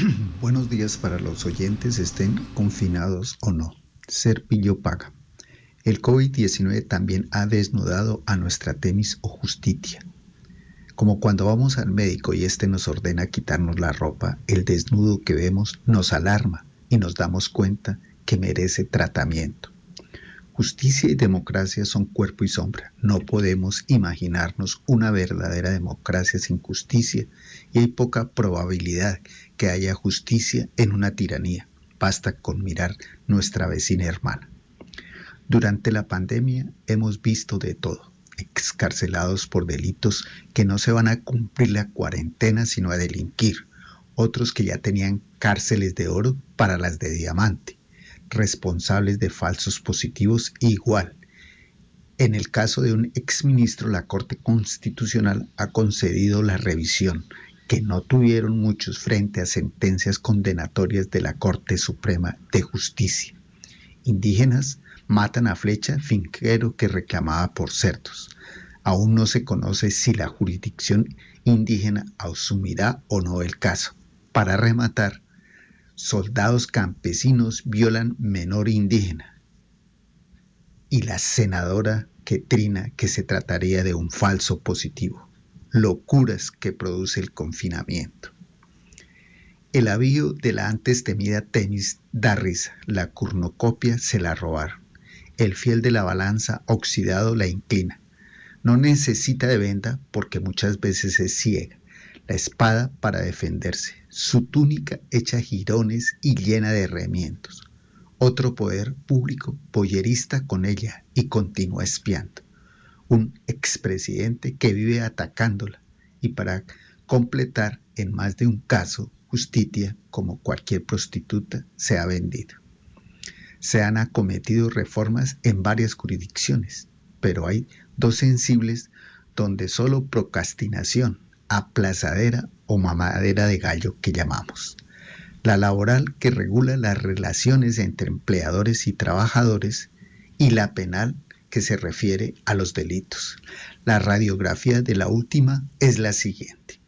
Buenos días para los oyentes, estén confinados o no. Serpillo paga. El COVID-19 también ha desnudado a nuestra temis o justicia. Como cuando vamos al médico y éste nos ordena quitarnos la ropa, el desnudo que vemos nos alarma y nos damos cuenta que merece tratamiento. Justicia y democracia son cuerpo y sombra. No podemos imaginarnos una verdadera democracia sin justicia y hay poca probabilidad que haya justicia en una tiranía. Basta con mirar nuestra vecina hermana. Durante la pandemia hemos visto de todo, excarcelados por delitos que no se van a cumplir la cuarentena sino a delinquir, otros que ya tenían cárceles de oro para las de diamante responsables de falsos positivos igual. En el caso de un exministro, la Corte Constitucional ha concedido la revisión, que no tuvieron muchos frente a sentencias condenatorias de la Corte Suprema de Justicia. Indígenas matan a flecha finquero que reclamaba por cerdos. Aún no se conoce si la jurisdicción indígena asumirá o no el caso. Para rematar, soldados campesinos violan menor indígena. Y la senadora que trina que se trataría de un falso positivo. Locuras que produce el confinamiento. El avío de la antes temida tenis da risa. La curnocopia se la robaron. El fiel de la balanza oxidado la inclina. No necesita de venda porque muchas veces es ciega la espada para defenderse, su túnica hecha jirones y llena de remientos. Otro poder público pollerista con ella y continúa espiando. Un expresidente que vive atacándola y para completar en más de un caso justicia como cualquier prostituta se ha vendido. Se han acometido reformas en varias jurisdicciones, pero hay dos sensibles donde solo procrastinación aplazadera o mamadera de gallo que llamamos. La laboral que regula las relaciones entre empleadores y trabajadores y la penal que se refiere a los delitos. La radiografía de la última es la siguiente.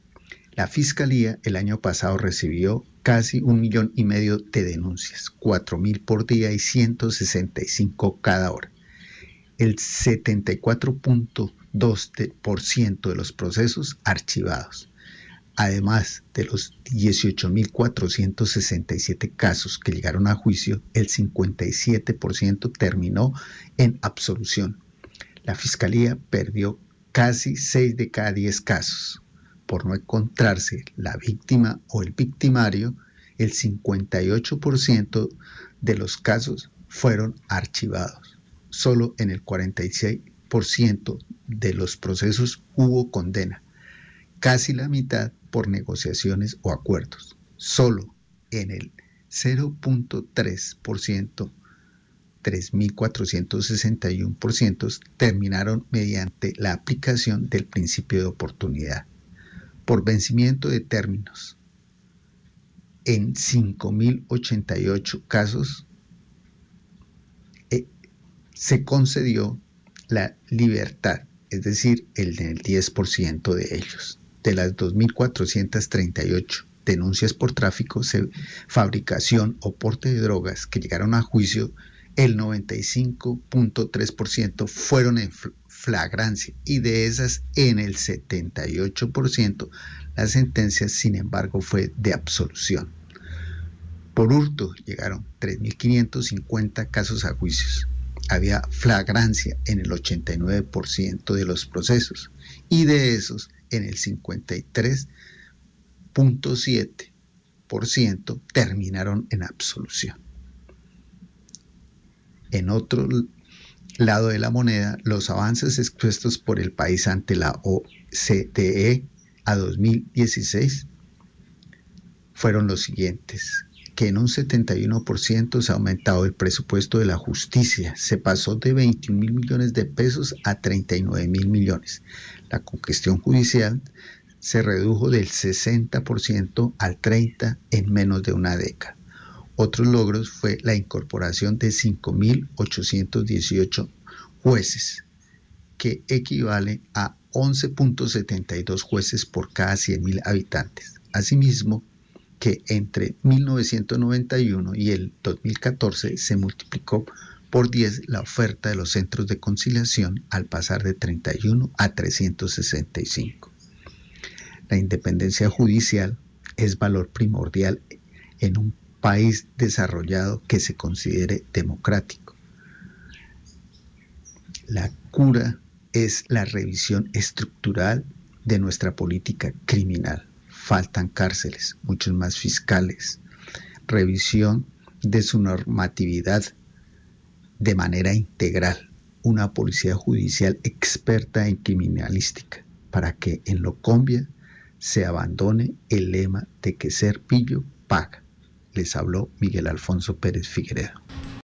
La Fiscalía el año pasado recibió casi un millón y medio de denuncias, cuatro mil por día y 165 cada hora. El 74.2 2% de los procesos archivados, además de los 18.467 casos que llegaron a juicio, el 57% terminó en absolución. La Fiscalía perdió casi 6 de cada 10 casos. Por no encontrarse la víctima o el victimario, el 58% de los casos fueron archivados. Solo en el 46% de los procesos hubo condena, casi la mitad por negociaciones o acuerdos. Solo en el 0.3%, 3.461% terminaron mediante la aplicación del principio de oportunidad por vencimiento de términos. En 5.088 casos eh, se concedió la libertad es decir, el del 10% de ellos. De las 2.438 denuncias por tráfico, fabricación o porte de drogas que llegaron a juicio, el 95.3% fueron en flagrancia y de esas en el 78% la sentencia sin embargo fue de absolución. Por hurto llegaron 3.550 casos a juicios, había flagrancia en el 89% de los procesos y de esos en el 53.7% terminaron en absolución. En otro lado de la moneda, los avances expuestos por el país ante la OCDE a 2016 fueron los siguientes que en un 71% se ha aumentado el presupuesto de la justicia. Se pasó de 21 mil millones de pesos a 39 mil millones. La congestión judicial se redujo del 60% al 30% en menos de una década. Otros logros fue la incorporación de 5.818 jueces, que equivale a 11.72 jueces por cada 100.000 habitantes. Asimismo, que entre 1991 y el 2014 se multiplicó por 10 la oferta de los centros de conciliación al pasar de 31 a 365. La independencia judicial es valor primordial en un país desarrollado que se considere democrático. La cura es la revisión estructural de nuestra política criminal. Faltan cárceles, muchos más fiscales, revisión de su normatividad de manera integral, una policía judicial experta en criminalística, para que en Locombia se abandone el lema de que ser pillo paga. Les habló Miguel Alfonso Pérez Figueredo.